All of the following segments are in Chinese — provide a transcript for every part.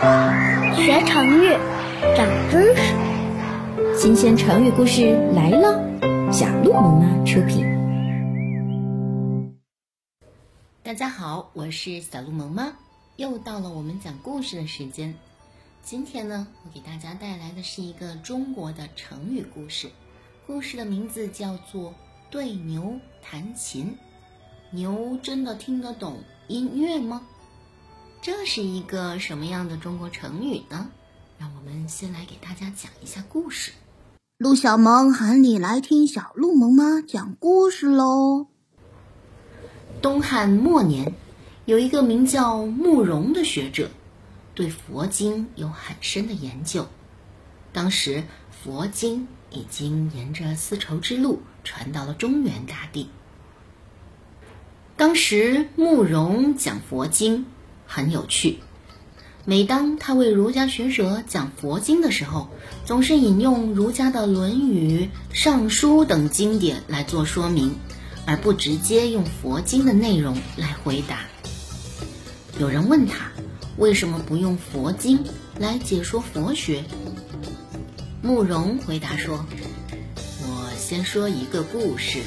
学成语，长知识。新鲜成语故事来了，小鹿妈妈出品。大家好，我是小鹿萌妈，又到了我们讲故事的时间。今天呢，我给大家带来的是一个中国的成语故事，故事的名字叫做《对牛弹琴》。牛真的听得懂音乐吗？这是一个什么样的中国成语呢？让我们先来给大家讲一下故事。陆小萌喊你来听小鹿萌妈讲故事喽。东汉末年，有一个名叫慕容的学者，对佛经有很深的研究。当时佛经已经沿着丝绸之路传到了中原大地。当时慕容讲佛经。很有趣。每当他为儒家学者讲佛经的时候，总是引用儒家的《论语》《尚书》等经典来做说明，而不直接用佛经的内容来回答。有人问他，为什么不用佛经来解说佛学？慕容回答说：“我先说一个故事，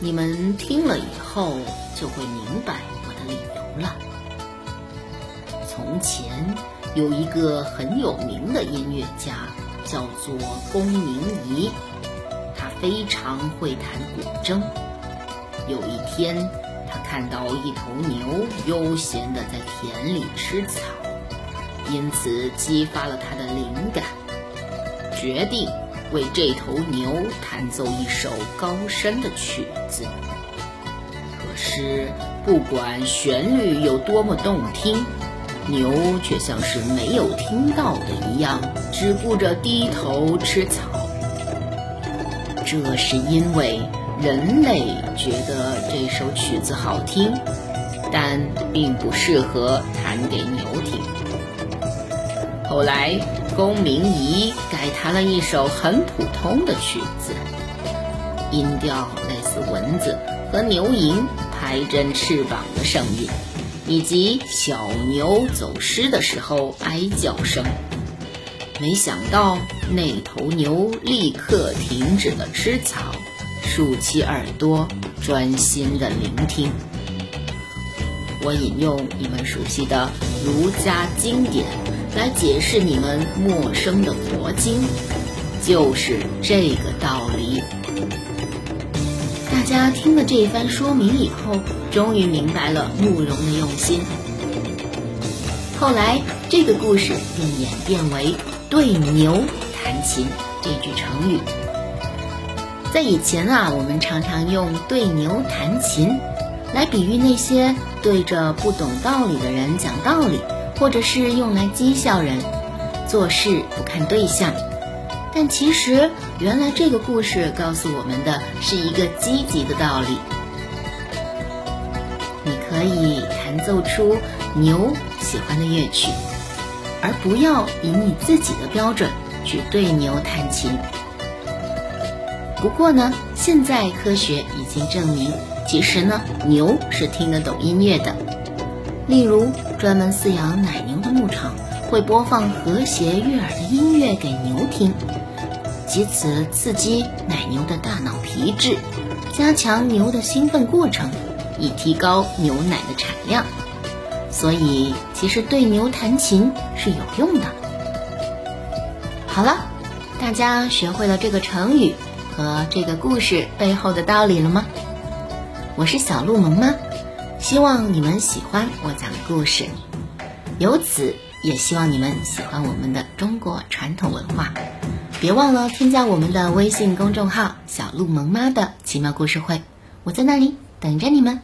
你们听了以后就会明白我的理由了。”从前有一个很有名的音乐家，叫做龚明仪，他非常会弹古筝。有一天，他看到一头牛悠闲地在田里吃草，因此激发了他的灵感，决定为这头牛弹奏一首高深的曲子。可是，不管旋律有多么动听，牛却像是没有听到的一样，只顾着低头吃草。这是因为人类觉得这首曲子好听，但并不适合弹给牛听。后来，龚明仪改弹了一首很普通的曲子，音调类似蚊子和牛蝇拍振翅膀的声音。以及小牛走失的时候哀叫声，没想到那头牛立刻停止了吃草，竖起耳朵专心的聆听。我引用你们熟悉的儒家经典来解释你们陌生的佛经，就是这个道理。大家听了这一番说明以后。终于明白了慕容的用心。后来，这个故事便演变为“对牛弹琴”这句成语。在以前啊，我们常常用“对牛弹琴”来比喻那些对着不懂道理的人讲道理，或者是用来讥笑人做事不看对象。但其实，原来这个故事告诉我们的是一个积极的道理。你可以弹奏出牛喜欢的乐曲，而不要以你自己的标准去对牛弹琴。不过呢，现在科学已经证明，其实呢，牛是听得懂音乐的。例如，专门饲养奶牛的牧场会播放和谐悦耳的音乐给牛听，以此刺激奶牛的大脑皮质，加强牛的兴奋过程。以提高牛奶的产量，所以其实对牛弹琴是有用的。好了，大家学会了这个成语和这个故事背后的道理了吗？我是小鹿萌妈，希望你们喜欢我讲的故事，由此也希望你们喜欢我们的中国传统文化。别忘了添加我们的微信公众号“小鹿萌妈”的奇妙故事会，我在那里。等着你们。